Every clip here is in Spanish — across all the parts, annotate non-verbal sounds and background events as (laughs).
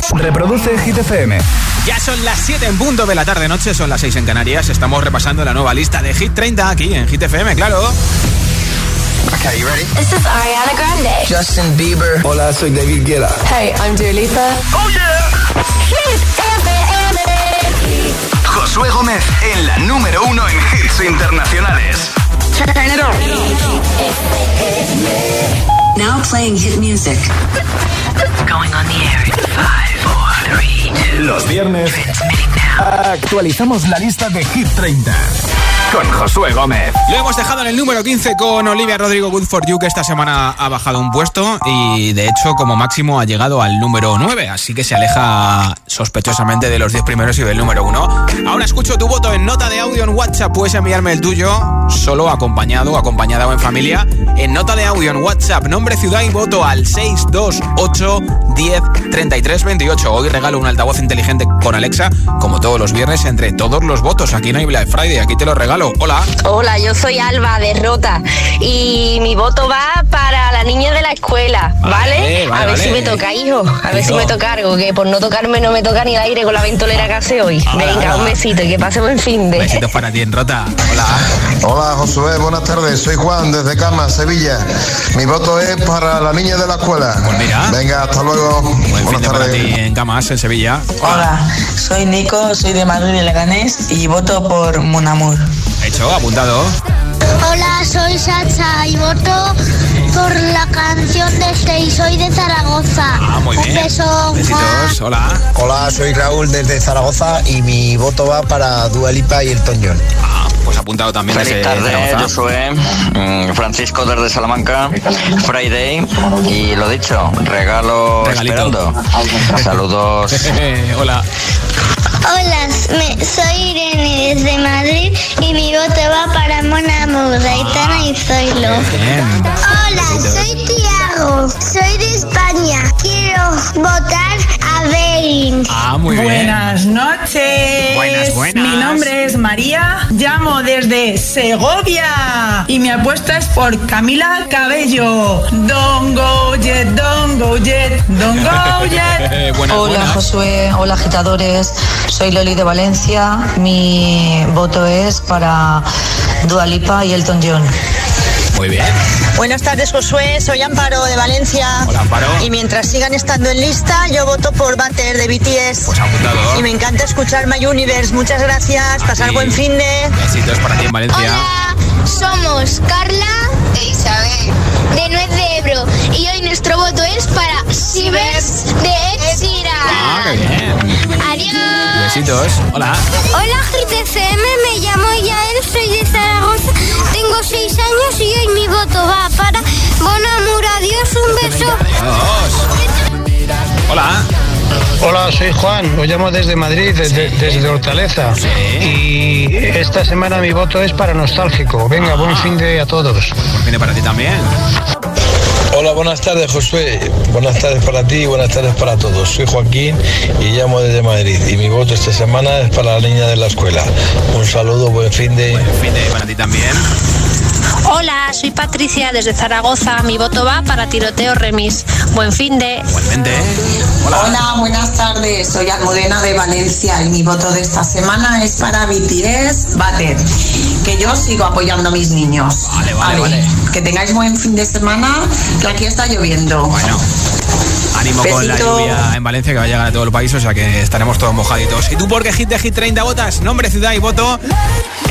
WhatsApp. Reproduce Hit FM. Ya son las 7 en punto de la tarde-noche, son las 6 en Canarias. Estamos repasando la nueva lista de Hit 30 aquí en Hit FM, claro. Okay, you ready? This is Ariana Grande. Justin Bieber. Hola, soy David Guetta. Hey, I'm Dua Lipa. Oh yeah. Hit FM. Josué Gómez en la número uno en hits internacionales. Turn it on. Now playing hit music. Going on the air in five, four, three, two. Los viernes actualizamos la lista de Hit 30 con Josué Gómez. Lo hemos dejado en el número 15 con Olivia Rodrigo Good for You, que esta semana ha bajado un puesto y de hecho como máximo ha llegado al número 9, así que se aleja sospechosamente de los 10 primeros y del número 1. Ahora escucho tu voto en nota de audio en WhatsApp, puedes enviarme el tuyo, solo acompañado, acompañada o en familia, en nota de audio en WhatsApp, nombre, ciudad y voto al 628 10 33 28. Hoy regalo un altavoz inteligente con Alexa, como todos los viernes, entre todos los votos. Aquí no hay Black Friday, aquí te lo regalo. Hola. Hola, yo soy Alba de Rota y mi voto va para la niña de la escuela, ¿vale? Vale, vale, a ver si me toca, hijo. A ver si me toca algo, que por no tocarme no me toca ni el aire con la ventolera que hace hoy. Hola, Venga, hola. un besito y que pase buen fin de. Besitos para ti en Rota. Hola. Hola Josué, buenas tardes. Soy Juan desde Cama, Sevilla. Mi voto es para la niña de la escuela. Pues mira. Venga, hasta luego. Buen fin buenas de para tardes. ti en En Sevilla. Hola, soy Nico, soy de Madrid de Leganés y voto por Monamur. Hecho, apuntado. Hola, soy Sacha y voto por la canción de Stay. Soy de Zaragoza. Ah, muy Un bien. beso. Besitos, hola. Hola, soy Raúl desde Zaragoza y mi voto va para Dua Lipa y Elton John. Ah, pues apuntado también Feliz tarde. Josué. Mm, Francisco desde Salamanca. Friday. Y lo dicho, regalo Regalito. esperando. (laughs) Saludos. (laughs) hola. Hola, me- soy Irene desde Madrid y mi voto va para Mona Muda, Aitana y Zoilo. Bien. Hola, soy Tiago, soy de España. Quiero votar Ah, muy bien. Buenas noches. Buenas, buenas. Mi nombre es María, llamo desde Segovia y mi apuesta es por Camila Cabello. Don't go yet, don't go yet, don't go yet. (laughs) buenas, Hola buenas. Josué, hola agitadores, soy Loli de Valencia, mi voto es para Dua Lipa y Elton John. Muy bien. Buenas tardes, Josué. Soy Amparo de Valencia. Hola, Amparo. Y mientras sigan estando en lista, yo voto por Butter de BTS. Pues apuntado. Y me encanta escuchar My Universe. Muchas gracias. Pasar ti. buen fin de. Besitos para ti en Valencia. Hola, somos Carla e Isabel de Nuez de Ebro y hoy nuestro voto es para Sivers de Ed Ah, qué Sheeran. bien. Adiós. Besitos. Hola. Hola GTCM, me llamo Yael, soy de Zaragoza, tengo seis años y hoy mi voto va para Bonamur. Adiós, un beso. Adiós. Hola. Hola, soy Juan, os llamo desde Madrid, desde, desde Hortaleza. Y esta semana mi voto es para nostálgico. Venga, buen fin de a todos. Buen fin de para ti también. Hola, buenas tardes, Josué. Buenas tardes para ti y buenas tardes para todos. Soy Joaquín y llamo desde Madrid. Y mi voto esta semana es para la niña de la escuela. Un saludo, buen fin de. Buen fin de para ti también. Hola, soy Patricia desde Zaragoza. Mi voto va para Tiroteo Remis. Buen fin de. Igualmente. Hola. Hola, buenas tardes. Soy Almudena de Valencia y mi voto de esta semana es para BTS Butter. Que yo sigo apoyando a mis niños. Vale, vale, vale. Que tengáis buen fin de semana, que aquí está lloviendo. Bueno. Ánimo con la lluvia en Valencia que va a llegar a todo el país, o sea que estaremos todos mojaditos. ¿Y tú por qué hit de hit 30 votas? Nombre, ciudad y voto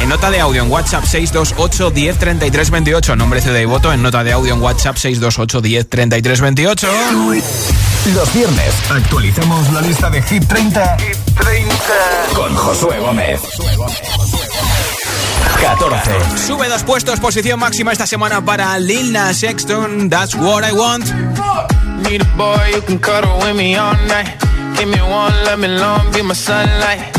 en nota de audio en WhatsApp 628 10 33 28. Nombre, ciudad y voto en nota de audio en WhatsApp 628 10 33 28. Los viernes actualizamos la lista de Hit 30, con Josué Gómez. 14. Sube dos puestos, posición máxima esta semana para Lil Nas X, That's What I Want. Need a boy who can cuddle with me all night. Give me one, let me long, be my sunlight.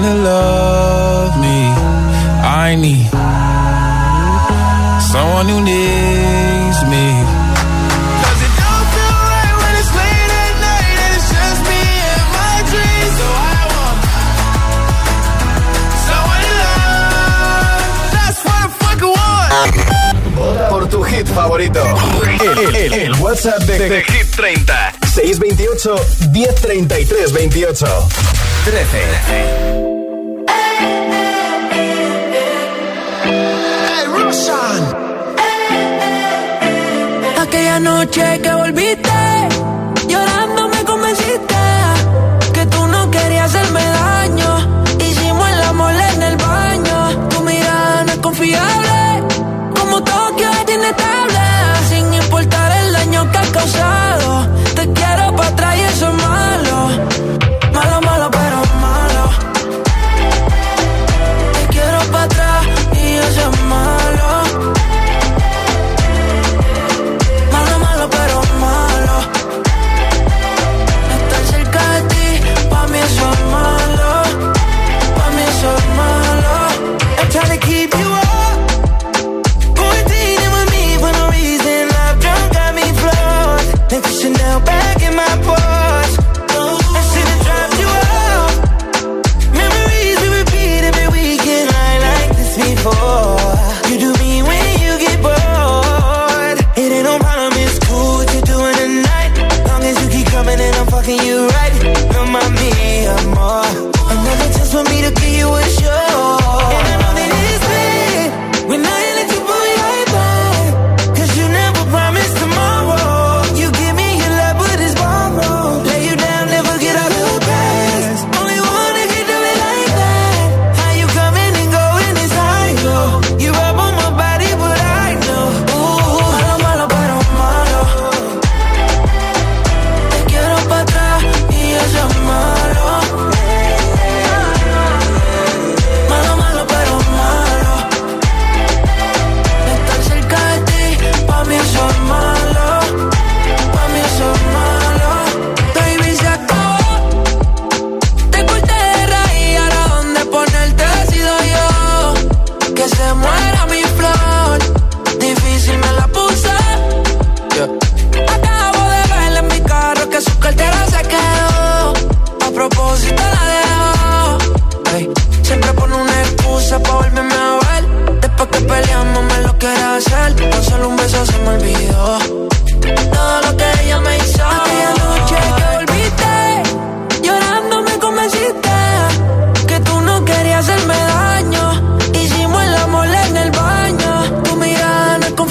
someone to love me. I need someone who needs me. Cause it don't feel right when it's late at night and it's just me and my dreams. So I want someone to love. That's what I fucking want. Por tu hit favorito. El, el- el WhatsApp de, de Hit 30. 628 1033 28. 13. Aquella noche que volviste, llorando me convenciste que tú no querías hacerme daño. Hicimos el amor en el baño. Tu mirada no es confiable, como Tokio es inestable. Sin importar el daño que has causado,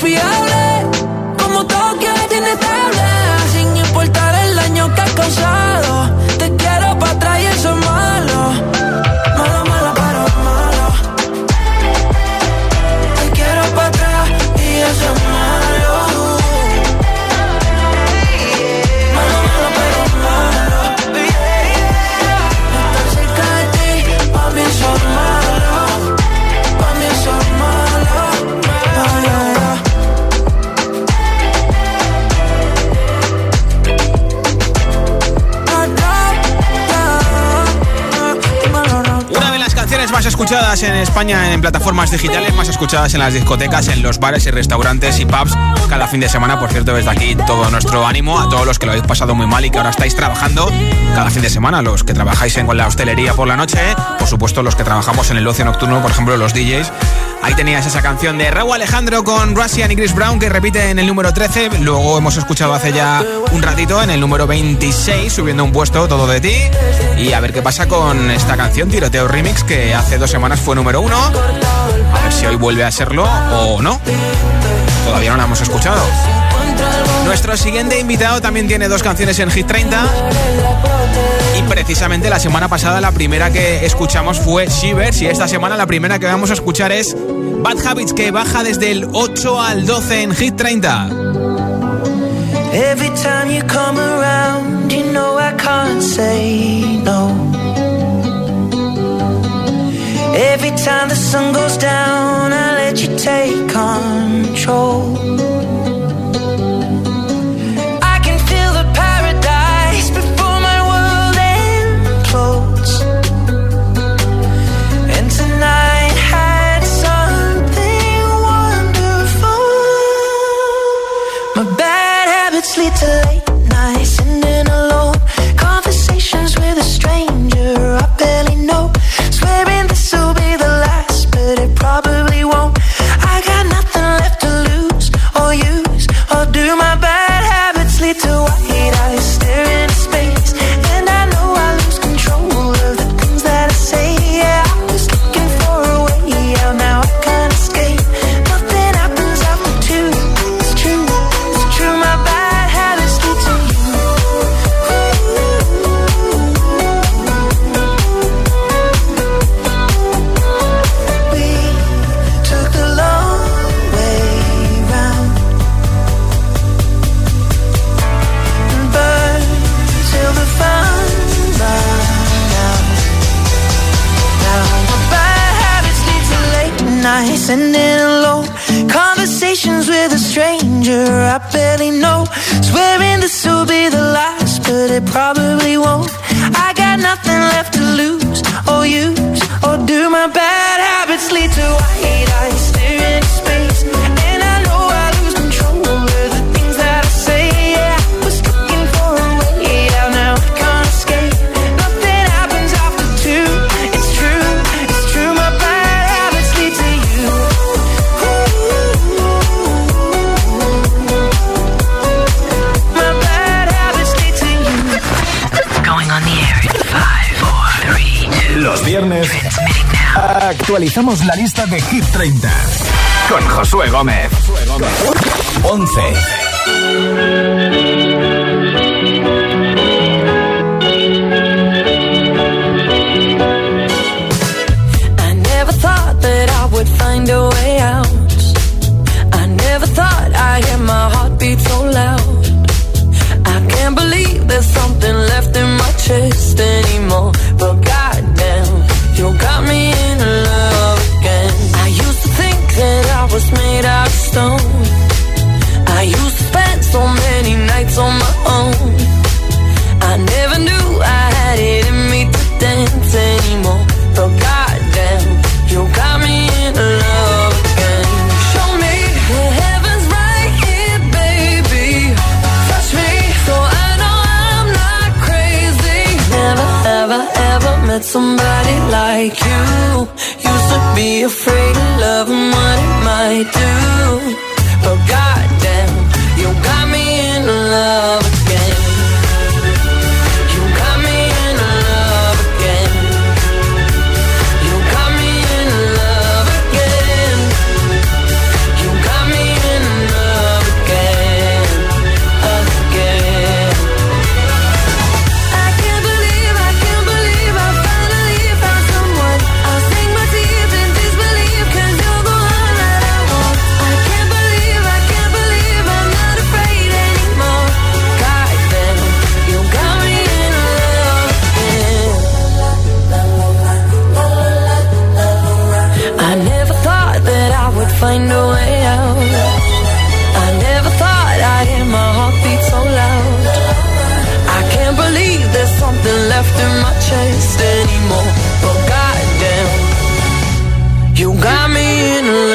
we are escuchadas en España en plataformas digitales, más escuchadas en las discotecas, en los bares y restaurantes y pubs cada fin de semana. Por cierto, desde aquí todo nuestro ánimo a todos los que lo habéis pasado muy mal y que ahora estáis trabajando cada fin de semana. Los que trabajáis en la hostelería por la noche, por supuesto los que trabajamos en el ocio nocturno, por ejemplo los DJs. Ahí tenías esa canción de Raúl Alejandro con Russian y Chris Brown que repite en el número 13. Luego hemos escuchado hace ya un ratito en el número 26, subiendo un puesto, todo de ti. Y a ver qué pasa con esta canción, Tiroteo Remix, que hace dos semanas fue número uno. A ver si hoy vuelve a serlo o no. Todavía no la hemos escuchado. Nuestro siguiente invitado también tiene dos canciones en Hit 30. Y precisamente la semana pasada la primera que escuchamos fue Shivers. Y esta semana la primera que vamos a escuchar es Bad Habits, que baja desde el 8 al 12 en Hit 30. Every time you come around, you know I can't say no. Every time the sun goes down, I let you take control. You got me in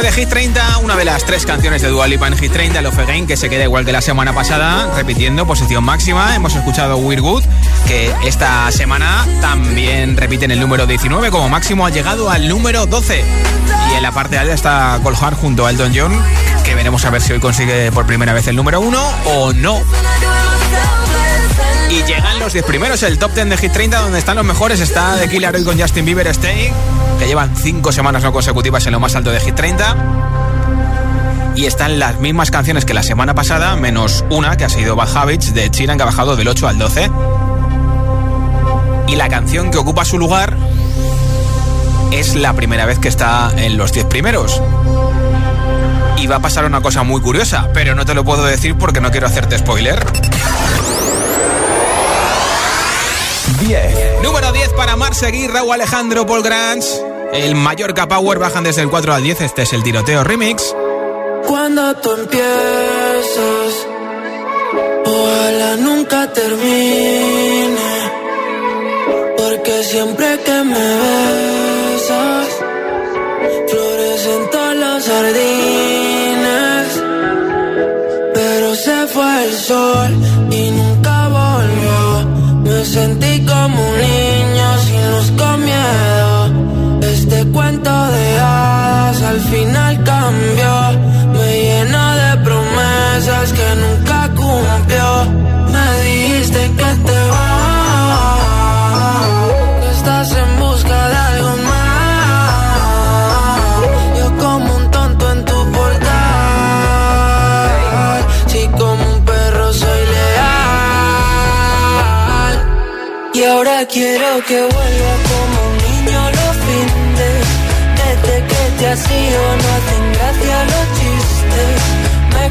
12 de Hit 30, una de las tres canciones de Dua Lipa en Hit 30, Love Again, que se queda igual que la semana pasada, repitiendo posición máxima. Hemos escuchado We're Good, que esta semana también repite en el número 19, como máximo ha llegado al número 12. Y en la parte alta está Colhart junto a Elton John, que veremos a ver si hoy consigue por primera vez el número 1 o no. Y llegan los 10 primeros, el top 10 de Hit 30, donde están los mejores. Está The Killer con Justin Bieber Stay, que llevan 5 semanas no consecutivas en lo más alto de Hit 30. Y están las mismas canciones que la semana pasada, menos una que ha sido Bad de China, que ha bajado del 8 al 12. Y la canción que ocupa su lugar es la primera vez que está en los 10 primeros. Y va a pasar una cosa muy curiosa, pero no te lo puedo decir porque no quiero hacerte spoiler. 10. Número 10 para Mar Seguir, Raúl Alejandro, Paul Grants. El Mallorca Power bajan desde el 4 al 10. Este es el tiroteo remix. Cuando tú empiezas, ojalá nunca termine. Porque siempre que me besas, florecen todos los jardines. Pero se fue el sol y nunca volvió. Me sentí quiero que vuelva como un niño los fines. Desde que te has ido no hacen gracia los chistes. Me he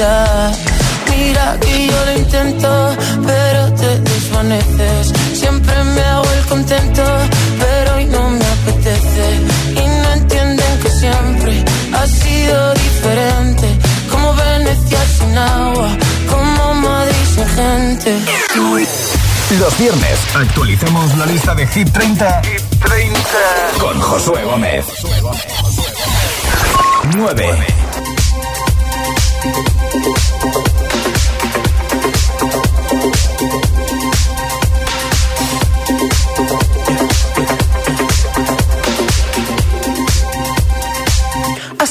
Mira que yo lo intento, pero te desvaneces. Siempre me hago el contento, pero hoy no me apetece. Y no entienden que siempre ha sido diferente. Como Venecia sin agua, como Madrid sin gente. Los viernes actualizamos la lista de Hit 30, con Josué Gómez. 9.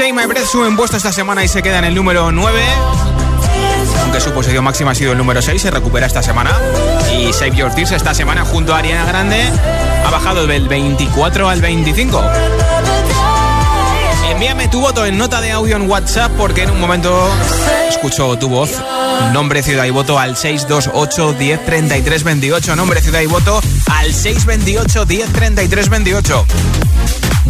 Change My Breath suben puesto esta semana y se queda en el número 9. Aunque su posición máxima ha sido el número 6, se recupera esta semana. Y Save Your Tears esta semana junto a Ariana Grande ha bajado del 24 al 25. Envíame tu voto en nota de audio en WhatsApp porque en un momento escucho tu voz. Nombre, ciudad y voto al 628 10 33 28. Nombre, ciudad y voto al 628 10 33 28.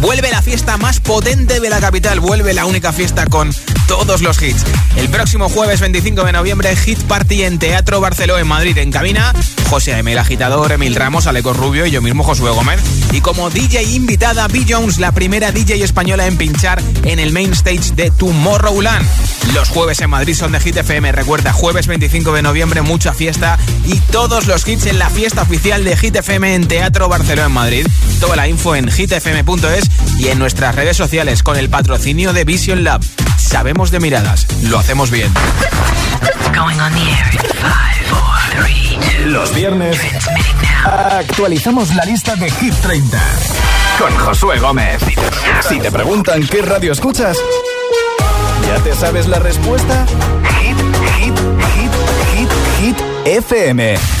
Vuelve la fiesta más potente de la capital. Vuelve la única fiesta con todos los hits. El próximo jueves 25 de noviembre, Hit Party en Teatro Barceló en Madrid. En cabina, José Emil Agitador, Emil Ramos, Aleco Rubio y yo mismo, Josué Gómez. Y como DJ invitada, B. Jones, la primera DJ española en pinchar en el main stage de Tomorrowland. Los jueves en Madrid son de Hit FM. Recuerda, jueves 25 de noviembre, mucha fiesta y todos los hits en la fiesta oficial de Hit FM en Teatro Barceló en Madrid. Toda la info en hitfm.es y en nuestras redes sociales con el patrocinio de Vision Lab. Sabemos de miradas, lo hacemos bien. Los viernes actualizamos la lista de Hit 30 con Josué Gómez. Si te preguntan qué radio escuchas, ¿ya te sabes la respuesta? Hit, hit, hit, hit, hit FM.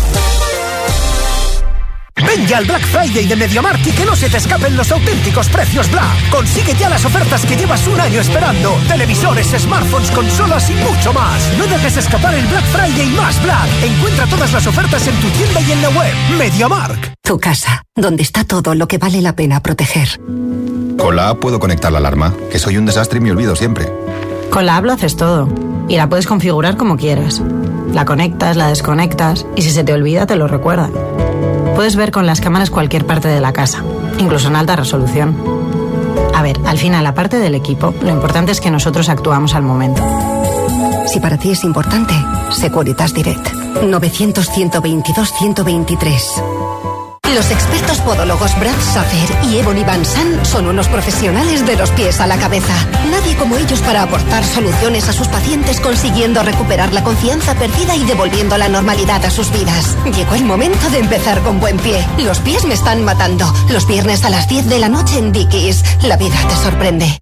Ven ya al Black Friday de MediaMarkt y que no se te escapen los auténticos precios Black. Consigue ya las ofertas que llevas un año esperando. Televisores, smartphones, consolas y mucho más. No dejes escapar el Black Friday más Black. Encuentra todas las ofertas en tu tienda y en la web. MediaMarkt. Tu casa, donde está todo lo que vale la pena proteger. Con la app puedo conectar la alarma, que soy un desastre y me olvido siempre. Con la app lo haces todo. Y la puedes configurar como quieras. La conectas, la desconectas y si se te olvida te lo recuerda. Puedes ver con las cámaras cualquier parte de la casa, incluso en alta resolución. A ver, al final, aparte del equipo, lo importante es que nosotros actuamos al momento. Si para ti es importante, Securitas Direct. 900 122 123. Los expertos podólogos Brad Safer y Ebony Van San son unos profesionales de los pies a la cabeza. Nadie como ellos para aportar soluciones a sus pacientes consiguiendo recuperar la confianza perdida y devolviendo la normalidad a sus vidas. Llegó el momento de empezar con buen pie. Los pies me están matando. Los viernes a las 10 de la noche en Dickies. La vida te sorprende.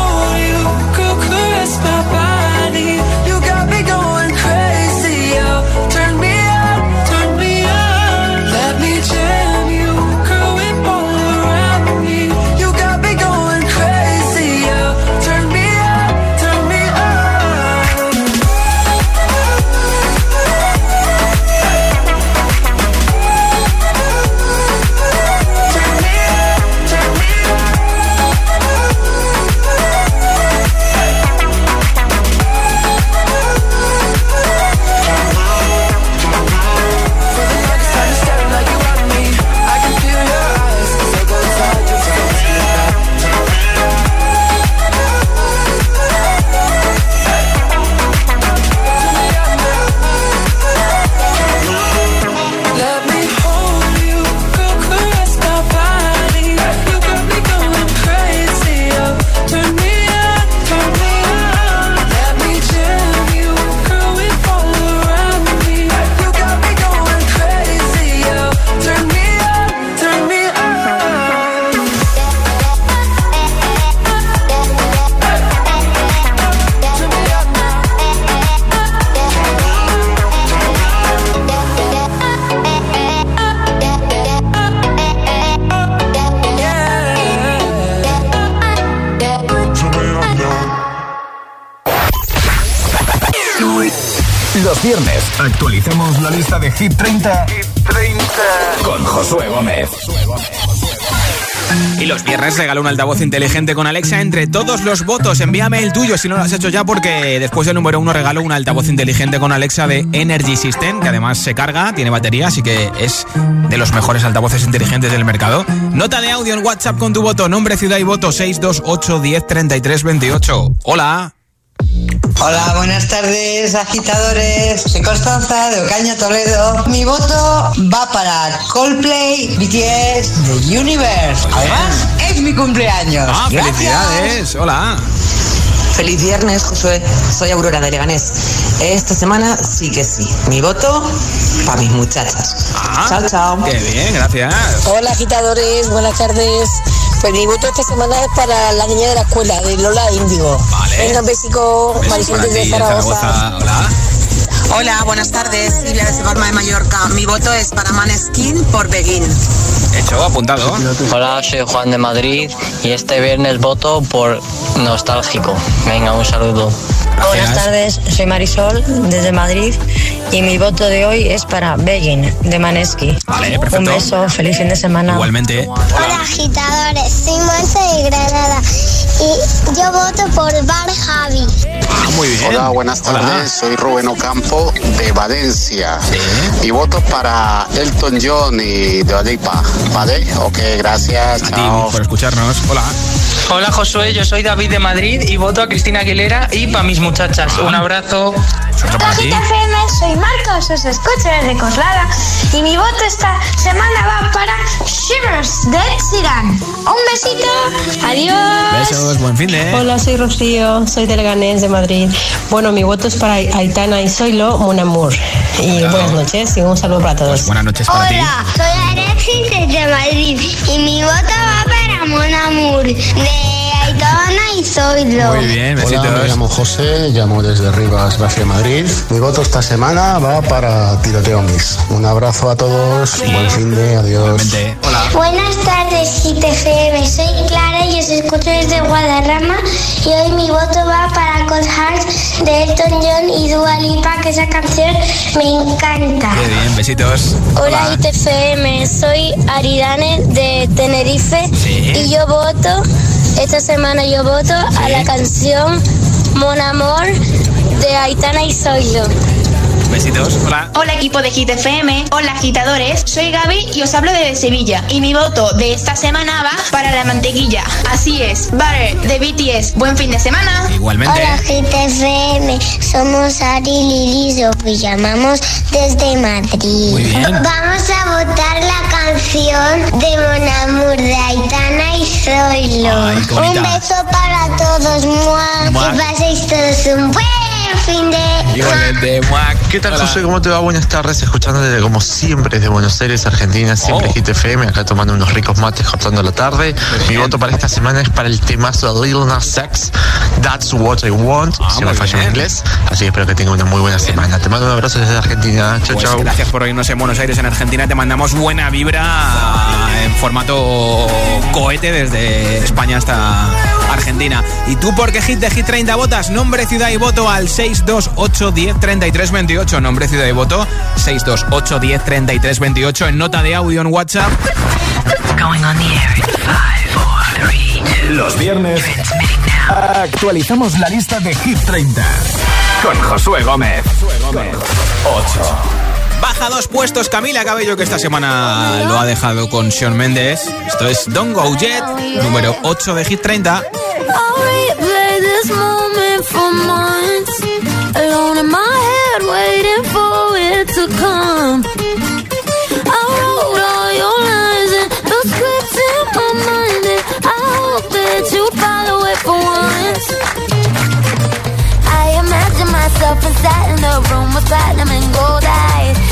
un altavoz inteligente con Alexa entre todos los votos. Envíame el tuyo si no lo has hecho ya porque después del número uno regalo un altavoz inteligente con Alexa de Energy System que además se carga, tiene batería, así que es de los mejores altavoces inteligentes del mercado. Nota de audio en WhatsApp con tu voto, nombre, ciudad y voto 628 10 33 28. Hola. Hola, buenas tardes, agitadores. Soy Constanza de Ocaña, Toledo. Mi voto va para Coldplay BTS The Universe. Además, es mi cumpleaños. Ah, Gracias. felicidades. Hola. Feliz viernes, Josué. Soy Aurora de Leganés. Esta semana sí que sí. Mi voto para mis muchachas. chao, chao. Ah, Qué bien, gracias. Hola agitadores, buenas tardes. Pues mi voto esta semana es para la niña de la escuela, de Lola Índigo. Vale. Venga, un besico, Besos Marisol para desde Zaragoza. Hola. Hola, buenas tardes. Silvia de Palma de Mallorca. Mi voto es para Maneskin por Begin. Hecho, apuntado. Hola, soy Juan de Madrid y este viernes voto por nostálgico. Venga, un saludo. Buenas tardes, soy Marisol desde Madrid y mi voto de hoy es para Begin de Maneski. Vale, perfecto. Un beso, feliz fin de semana. Igualmente. Hola agitadores, soy Monse de Granada y yo voto por Bar Javi. Ah, muy bien. Hola, buenas tardes. Soy Rubén Ocampo de Valencia. Y voto para Elton John y Dua Lipa. ¿Vale? Ok, gracias. Chao. por escucharnos. Hola. Hola Josué, yo soy David de Madrid y voto a Cristina Aguilera y para mis muchachas. Un abrazo. Agita FM, soy Marcos, os escucho desde Coslada y mi voto esta semana va para Shivers de Sheeran. Un besito, adiós. Besos, buen fin de. Hola, soy Rocío, soy de Leganés de Madrid. Bueno, mi voto es para Aitana y Zoilo Mon Amour. Y buenas noches y un saludo para todos. Buenas noches para ti. Hola, soy Alexis desde Madrid y mi voto va para Mon Amour de Aitana y Zoilo. Muy bien, besitos. Hola, me llamo José, llamo desde Rivas, Gracia, Madrid. Mi voto esta semana va para Tiroteo Miss. Un abrazo a todos, buen fin de, adiós. Hola. Buenas tardes, GTFM. Soy Clara y os escucho desde Guadarrama. Y hoy mi voto va para Cold Hearts de Elton John y Dua Lipa, que esa canción me encanta. Qué bien, besitos. Hola ITFM, soy Aridane de Tenerife y yo voto, esta semana yo voto a la canción Mon Amor de Aitana y Zoilo. Besitos. Hola. Hola equipo de Hit FM, hola agitadores, soy Gaby y os hablo desde Sevilla y mi voto de esta semana va para la mantequilla. Así es, Butter de BTS. Buen fin de semana. Igualmente. Hola GTFM, somos Ari Lili y llamamos desde Madrid. Muy bien. Vamos a votar la canción de Mon Amour de Aitana y Zoilo. Ay. Un beso para todos. ¡Mua! que paséis todos un buen ¿Qué tal, Hola. José? ¿Cómo te va? Buenas tardes. Escuchando desde, como siempre, desde Buenos Aires, Argentina, siempre Oh. Hit FM, acá tomando unos ricos mates, cortando la tarde. Mi voto para esta semana es para el temazo de Lil Nas X, That's What I Want, Ah, si me muy falla en inglés. Así que espero que tenga una muy buena semana. Te mando un abrazo desde Argentina. Chau, Pues chau. gracias por oírnos en Buenos Aires, en Argentina. Te mandamos buena vibra en formato cohete desde España hasta Argentina. ¿Y tú por qué hit de Hit 30 votas? Nombre, ciudad y voto al 628 10 33 28. Nombre, ciudad y voto 628 10 33 28 en nota de audio en WhatsApp. Going on the air in five, four, three, two. Los viernes actualizamos la lista de Hit 30 con Josué Gómez. 8. Baja dos puestos Camila Cabello, que esta semana lo ha dejado con Sean Méndez. Esto es Don't Go Jet, número 8 de Hit 30. I'll replay this moment for months. Alone in my head, waiting for it to come. I wrote all your lines and the scripts in my mind, and I hope that you follow it for once. I imagine myself inside in the room with platinum and gold eyes,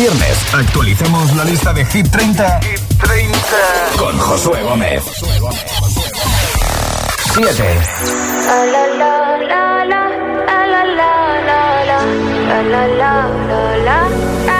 Viernes actualicemos la lista de Hit 30, con Josué Gómez. 7. La la la la la, la la la la la,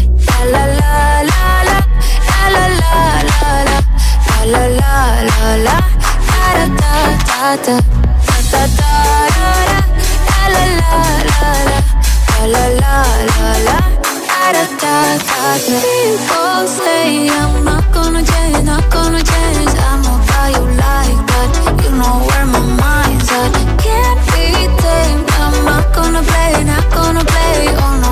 La la la la la la la la la la la la la la da da da da da da da da la la la la la la la la da da da People say I'm not gonna change, not gonna change. I know how you like that. You know where my mind's at. Can't be tamed. I'm not gonna play, not gonna play. Oh no,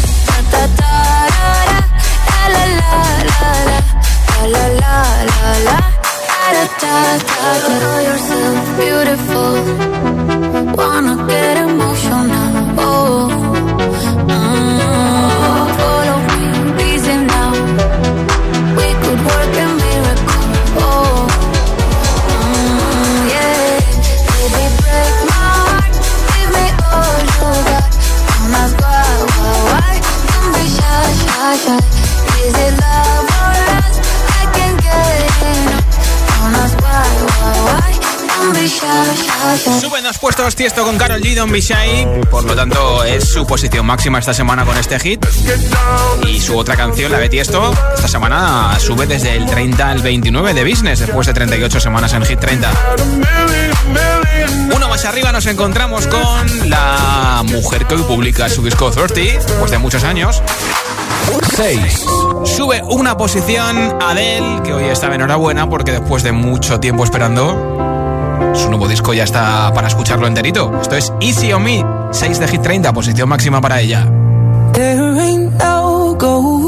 shot Suben dos puestos Tiesto con Carol G, Don Bishai. Por lo tanto, es su posición máxima esta semana con este hit. Y su otra canción, la de Tiesto, esta semana sube desde el 30 al 29 de business, después de 38 semanas en Hit 30. Uno más arriba nos encontramos con la mujer que hoy publica su disco 30, después de muchos años. 6. Sube una posición Adele, que hoy está enhorabuena porque después de mucho tiempo esperando, su nuevo disco ya está para escucharlo enterito. Esto es Easy on Me, 6 de Hit 30, posición máxima para ella. There ain't no gold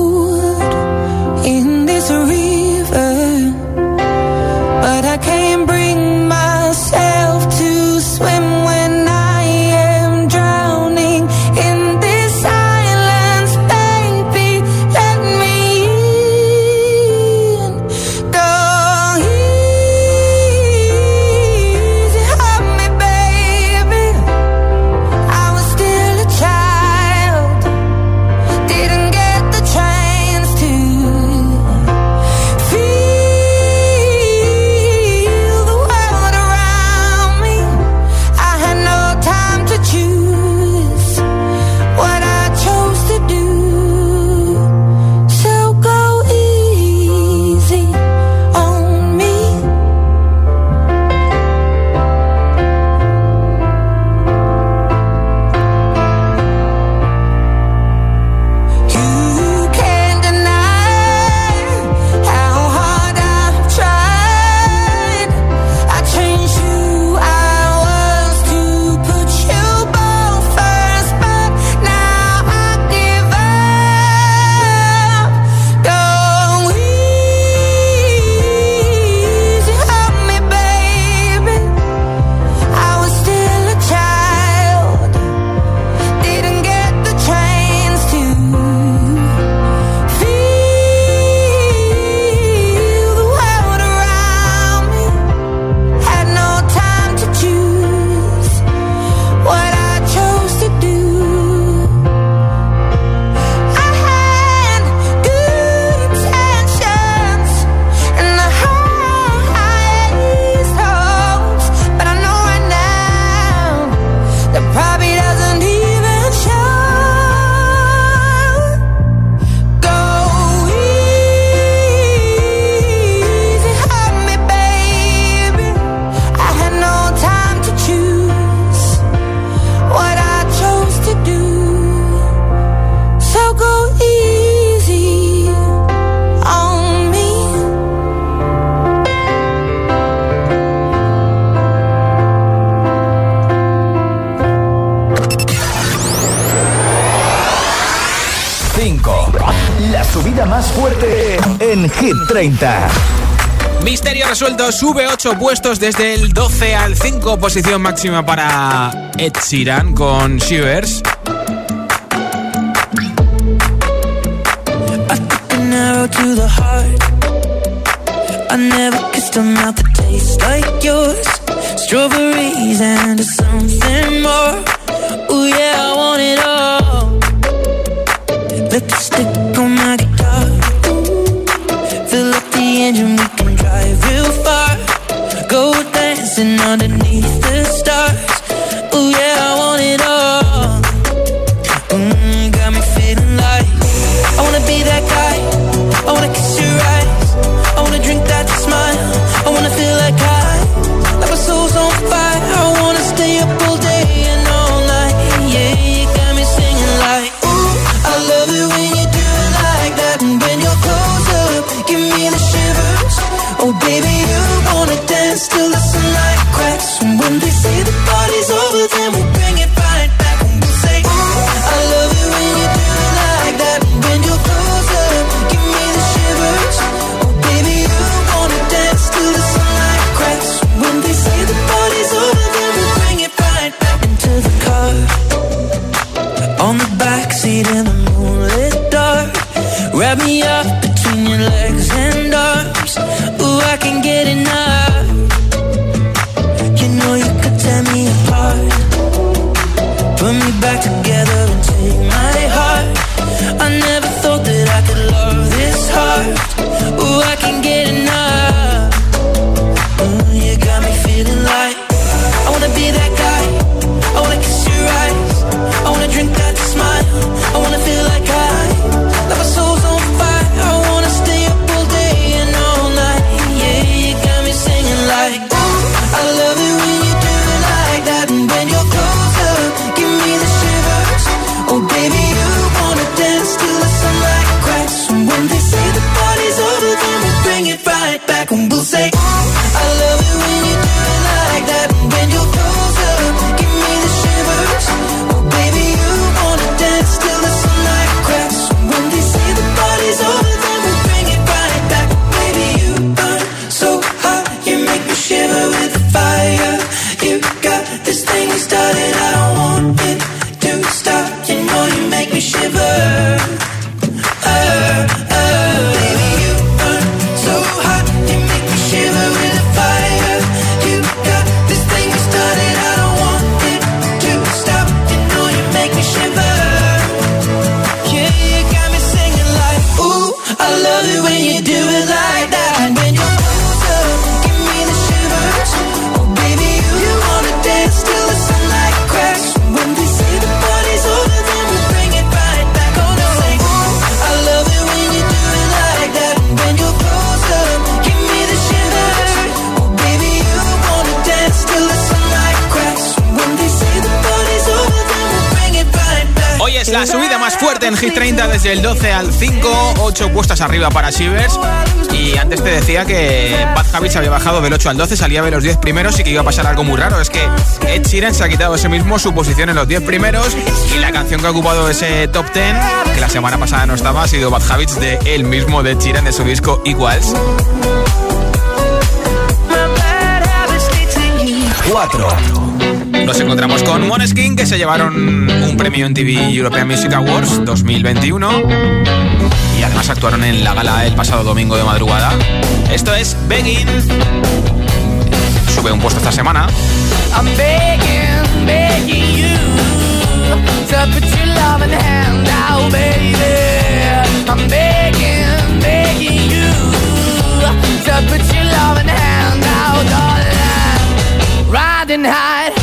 Misterio resuelto, sube 8 puestos desde el 12 al 5, posición máxima para Ed Sheeran con Shivers. I never kissed a mouth that tastes like yours. Strawberries and something more. underneath. 12 al 5, 8 puestas arriba para Shivers. Y antes te decía que Bad Habits había bajado del 8 al 12, salía de los 10 primeros y que iba a pasar algo muy raro. Es que Ed Sheeran se ha quitado ese mismo su posición en los 10 primeros y la canción que ha ocupado ese top 10, que la semana pasada no estaba, ha sido Bad Habits de él mismo, de Ed Sheeran, de su disco Equals. 4 nos encontramos con Moneskin, que se llevaron un premio en TV European Music Awards 2021. Y además actuaron en la gala el pasado domingo de madrugada. Esto es Begging. Sube un puesto esta semana. I'm begging, begging you to put your loving hand out, baby. I'm begging, begging you to put your loving hand out, darling. Riding high.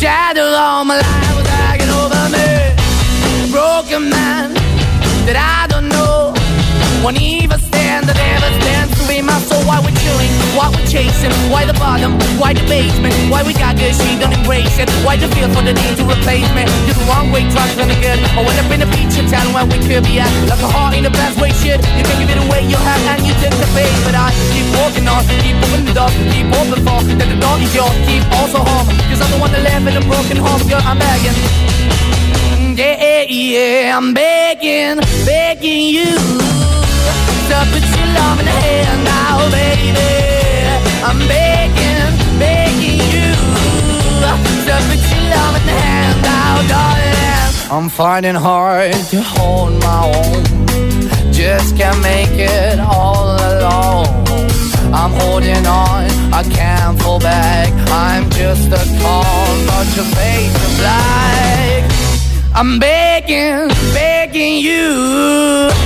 shadow all my life won't even stand, that ever stands to be my soul. Why we're chilling, why we're chasing, why the bottom, why the basement, why we got good, she don't embrace it, why the feel for the need to replace me. You're the wrong way, trying to good. I went up in a feature town where we could be at, like a heart in the best way, shit. You can give it away, you have, and you take the bait, but I keep walking on, keep moving the keep open for that the door is yours, keep also home, cause I'm the one that left in a broken home, girl, I'm begging. Yeah, Yeah, yeah, I'm begging, begging you to put your love in the hand now, baby. I'm begging, begging you to put your love in the hand now, darling. I'm finding hard to hold my own. Just can't make it all alone. I'm holding on, I can't fall back. I'm just a call, but your face is black. I'm begging, begging you.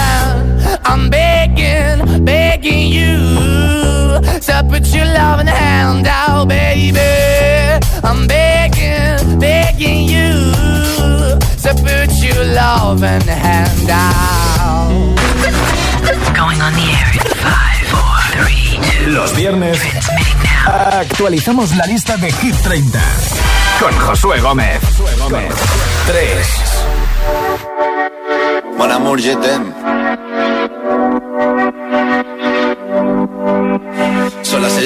I'm begging, begging you to put your loving hand out, baby. I'm begging, begging you to put your loving hand out. Going on the air in five, four, three, two. Los viernes actualizamos la lista de Hit 30 con Josué Gómez. Josué 3. Mon amour, je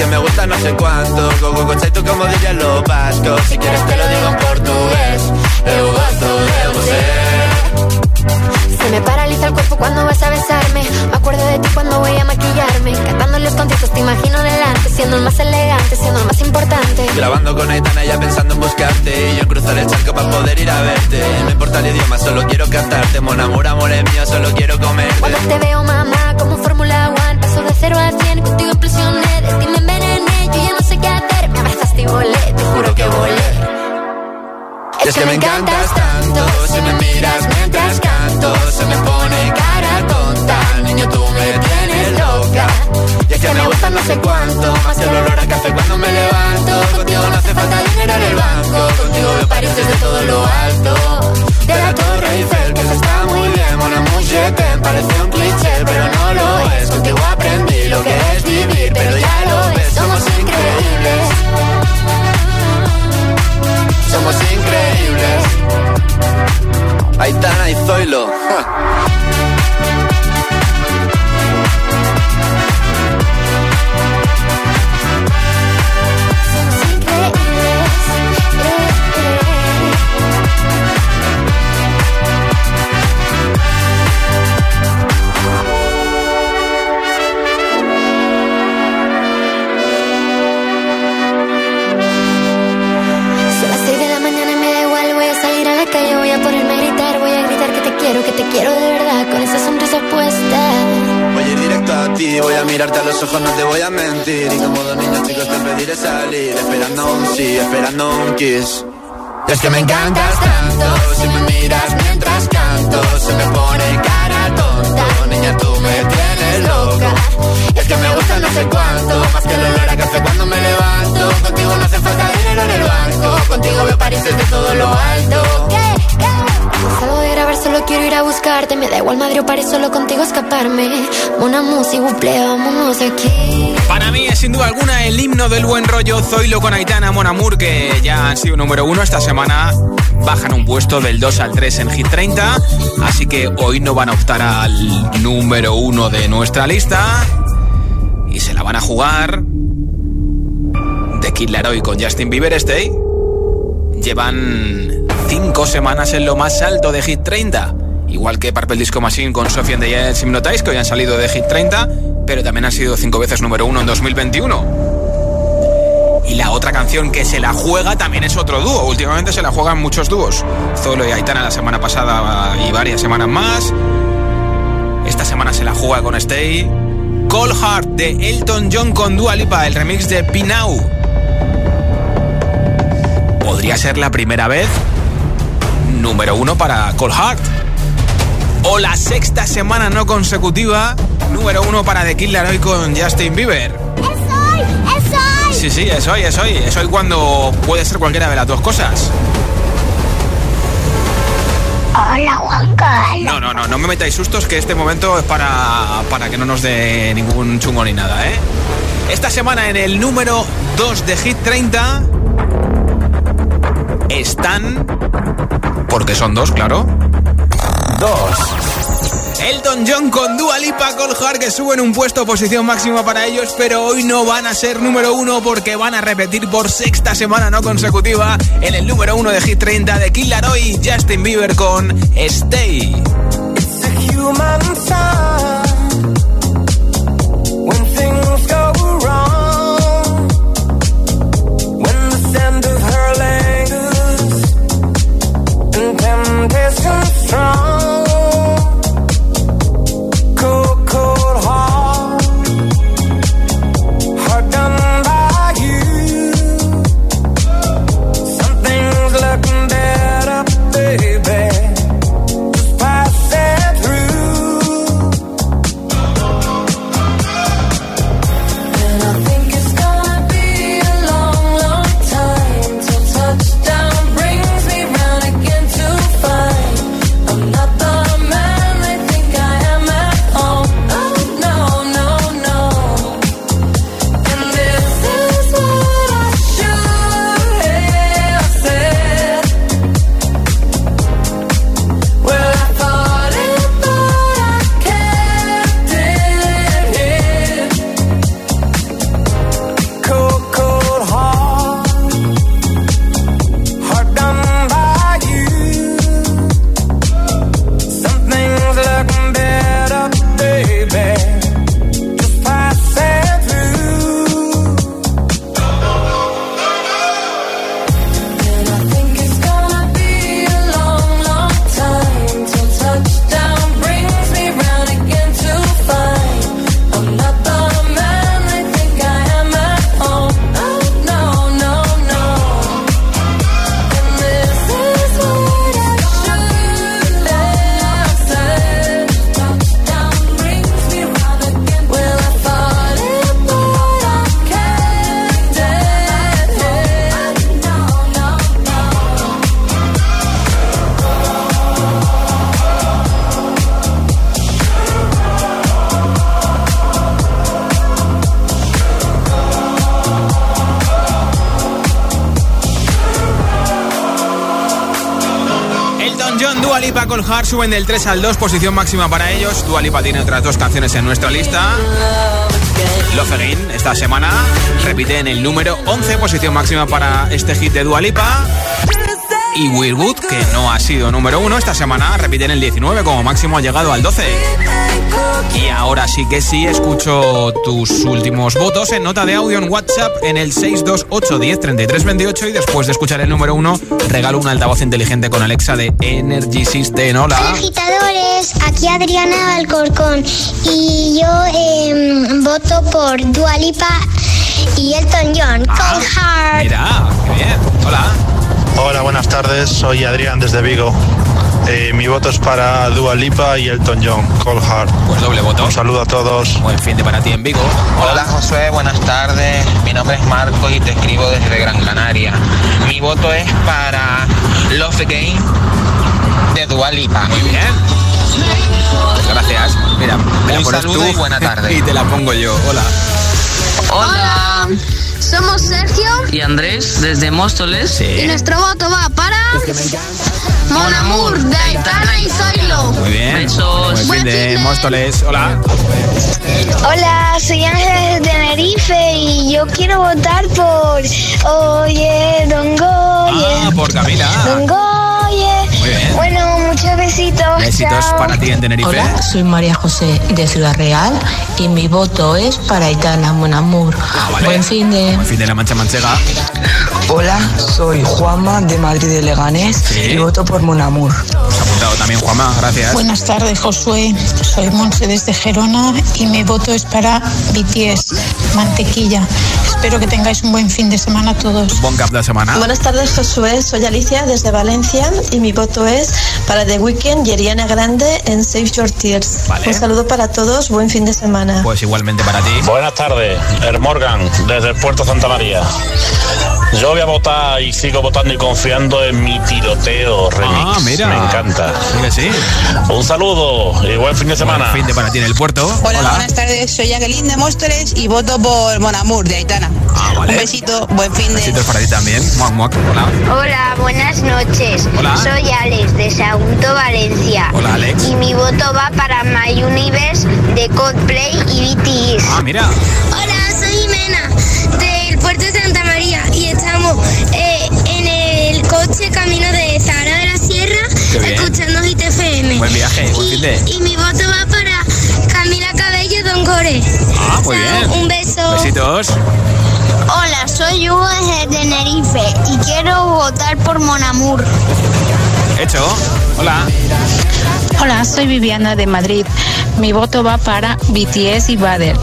que me gusta no sé cuánto, go tú como dirían los vascos, si quieres te lo digo en portugués, eu gosto de você. Se me paraliza el cuerpo cuando vas a besarme. Me acuerdo de ti cuando voy a maquillarme. Cantando los conciertos te imagino delante. Siendo el más elegante, siendo el más importante. Grabando con Aitana ya pensando en buscarte Y yo cruzar el charco para poder ir a verte No importa el idioma, solo quiero cantarte Mon amor, amor es mío, solo quiero comerte Cuando te veo, mamá, como Fórmula One. Paso de cero a cien, contigo implosioné. De ti me envenené, yo ya no sé qué hacer. Me abrazaste y volé, te juro que volé. Y es que me encantas tanto Si me miras mientras canto Se me pone cara tonta Niño, tú me tienes Y es que me gusta no sé cuánto Más que el olor a café cuando me levanto. Contigo no hace falta dinero en el banco. Contigo veo París desde todo lo alto. De la Torre Eiffel Que eso está muy bien. Mon amour, je t'aime Parece un cliché pero no lo es. Contigo aprendí lo que es vivir Pero ya lo ves, somos increíbles. Somos increíbles. Aitana y Zoilo. Son (laughs) Es que me encantas tanto, si me miras mientras canto, se me pone cara tonta. Niña, tú me tienes loca. Es que me gusta no sé cuánto, más que el olor a café cuando me levanto. Contigo no hace falta dinero en el banco, contigo veo París desde todo lo alto. Me da igual Madrid o París, solo contigo escaparme. Una música, vámonos de aquí. Para mí es sin duda alguna el himno del buen rollo Zoilo con Aitana Monamur, que ya han sido número uno esta semana. Bajan un puesto del 2 al 3 en Hit 30, así que hoy no van a optar al número uno de nuestra lista. Y se la van a jugar de Kid Laroi con Justin Bieber Stay. Llevan cinco semanas en lo más alto de Hit 30. Igual que Purple Disco Machine con Sophie and the Giants Hypnotize, que hoy han salido de Hit 30, pero también han sido cinco veces número uno en 2021. Y la otra canción que se la juega también es otro dúo. Últimamente se la juegan muchos dúos. Zolo y Aitana la semana pasada y varias semanas más. Esta semana se la juega con Stay. Cold Heart de Elton John con Dua Lipa, el remix de Pinau. Podría ser la primera vez número uno para Cold Heart. O la sexta semana no consecutiva número uno para The Kid Laroi con Justin Bieber. ¡Es hoy! ¡Es hoy! Sí, sí, es hoy, es hoy. Es hoy cuando puede ser cualquiera de las dos cosas. Hola, Juan Carlos. No, no, no, no me metáis sustos que este momento es para, para que no nos dé ningún chungo ni nada, ¿eh? Esta semana en el número 2 de Hit 30 están, porque son dos, claro, dos. Elton John con Dua Lipa Colhar que suben un puesto posición máxima para ellos, pero hoy no van a ser número uno porque van a repetir por sexta semana no consecutiva en el número uno de Hit 30 de Kid Laroi Justin Bieber con Stay. It's a human temptation strong. Suben del 3 al 2, posición máxima para ellos. Dua Lipa tiene otras dos canciones en nuestra lista. Love esta semana repite en el número 11, posición máxima para este hit de Dua Lipa. Y Will Good, que no ha sido número 1 esta semana, repite en el 19, como máximo ha llegado al 12. Y ahora sí que sí, escucho tus últimos votos en nota de audio en WhatsApp en el 628 10 33 28 y después de escuchar el número 1 regalo un altavoz inteligente con Alexa de Energy System. Hola. agitadores, aquí Adriana Alcorcón y yo em, voto por Dualipa y Elton John, Cold Heart. Mira, qué bien. Hola. Hola, buenas tardes. Soy Adrián desde Vigo. Eh, mi voto es para Dua Lipa y Elton John, Cold Heart. Pues doble voto. Un saludo a todos. Buen fin de para ti en Vigo. Hola Josué, buenas tardes. Mi nombre es Marco y te escribo desde Gran Canaria. Mi voto es para Love Game de Dua Lipa. Muy bien. Gracias. Mira, me la Un pones saludo tú y buena (laughs) tarde. y te la pongo yo. Hola. Hola. Somos Sergio Y Andrés, desde Móstoles. y nuestro voto va para Mon Amour de Aitana y Zoilo. Muy bien. Besos. Buen fin de Móstoles. Hola. Hola, soy Ángel de Tenerife y yo quiero votar por Oye, Don Goye. Ah, por Camila. Don Bien. Bueno, muchos besitos. Besitos chao. para ti en Tenerife. Hola, soy María José de Ciudad Real y mi voto es para Aitana Monamur. vale. Buen fin de... Buen fin de la Mancha Manchega. Hola, soy Juanma de Madrid de Leganés Sí. y voto por Monamur. Has apuntado también, Juanma. Gracias. Buenas tardes, Josué. Soy Monse desde Gerona y mi voto es para BTS, Mantequilla. Espero que tengáis un buen fin de semana todos. Buen cap de semana. Buenas tardes, Josué. Soy Alicia desde Valencia y mi voto es para The Weeknd y Ariana Grande en Save Your Tears. Vale. Un saludo para todos, buen fin de semana. Pues igualmente para ti. Buenas tardes, Er Morgan, desde Puerto Santa María. Yo voy a votar y sigo votando y confiando en mi tiroteo remix. Ah, mira. Me encanta. Sí. Un saludo y buen fin de semana. Buen fin de para ti en el puerto. Hola, buenas tardes. Soy Jacqueline de Móstoles y voto por Monamur de Aitana. Ah, vale. Un besito, buen fin de. Besitos para ti también. Muac, muac. Hola. Hola, buenas noches. Hola. Soy Alex de Sagunto, Valencia. Hola, Alex. Y mi voto va para My Universe de Coldplay y BTS. Ah, mira. Hola, soy Jimena Buen viaje, buen y, fin de. y mi voto va para Camila Cabello Don Gore. Ah, muy bien. Un beso. Besitos. Hola, soy Hugo de Tenerife y quiero votar por Monamur. Hecho. Hola. Hola, soy Viviana de Madrid. Mi voto va para BTS y Bader.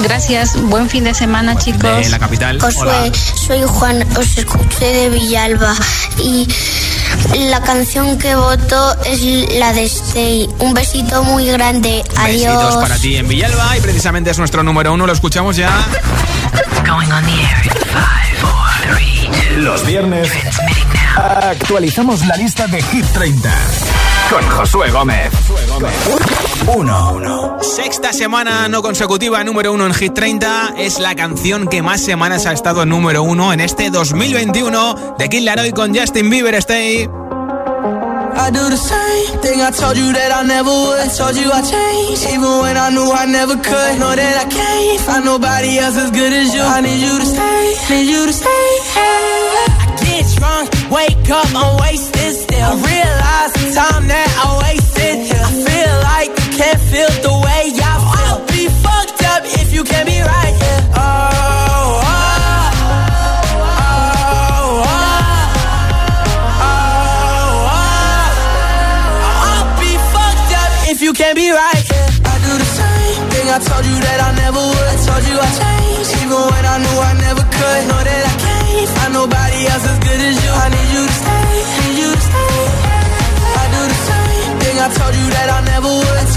Gracias, buen fin de semana, chicos. De la capital. Hola. Josué, soy Juan, os escuché de Villalba y la canción que voto es la de Stay. Un besito muy grande. Adiós. Besitos para ti en Villalba y precisamente es nuestro número uno. Lo escuchamos ya. Los viernes actualizamos la lista de Hit 30 con Josué Josué Gómez. 1. Sexta semana no consecutiva número 1 en Hit 30. Es la canción que más semanas ha estado número 1 en este 2021 de Kid Laroi con Justin Bieber. Stay. I do the same thing I told you that I never would. I told you I changed, even when I knew I never could. Know that I can't find nobody else as good as you. I need you to stay, need you to stay. Hey I get drunk, wake up, I'm wasted still. I realize the time that I wasted. I feel like can't feel the way I feel. I'll be fucked up if you can't be right here. Oh, oh, oh, oh, oh, oh. I'll be fucked up if you can't be right. Yeah. I do the same thing I told you that I never would. I told you I changed, even when I knew I never could. Know that I can't find nobody else as good as you. I need you to stay, need you to stay. I do the same thing I told you that I never would.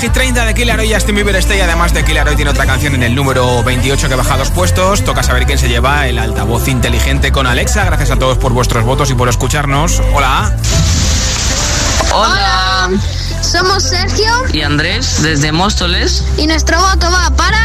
Hit 30 de Killer Hoy Justin Bieber Stay. Además de Killer Hoy tiene otra canción en el número 28 que baja dos puestos. Toca saber quién se lleva el altavoz inteligente con Alexa. Gracias a todos por vuestros votos y por escucharnos. Hola. Hola. Somos Sergio Y Andrés, desde Móstoles. y nuestro voto va para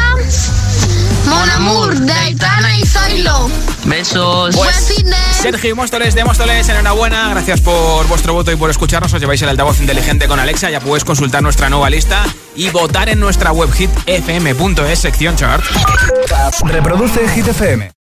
Mon Amour de Aitana y Zoilo. Besos. Buen fin de... Sergio y Móstoles de Móstoles, enhorabuena. Gracias por vuestro voto y por escucharnos. Os lleváis el altavoz inteligente con Alexa. Ya podéis consultar nuestra nueva lista y votar en nuestra web hit fm.es sección chart. Reproduce Hit FM.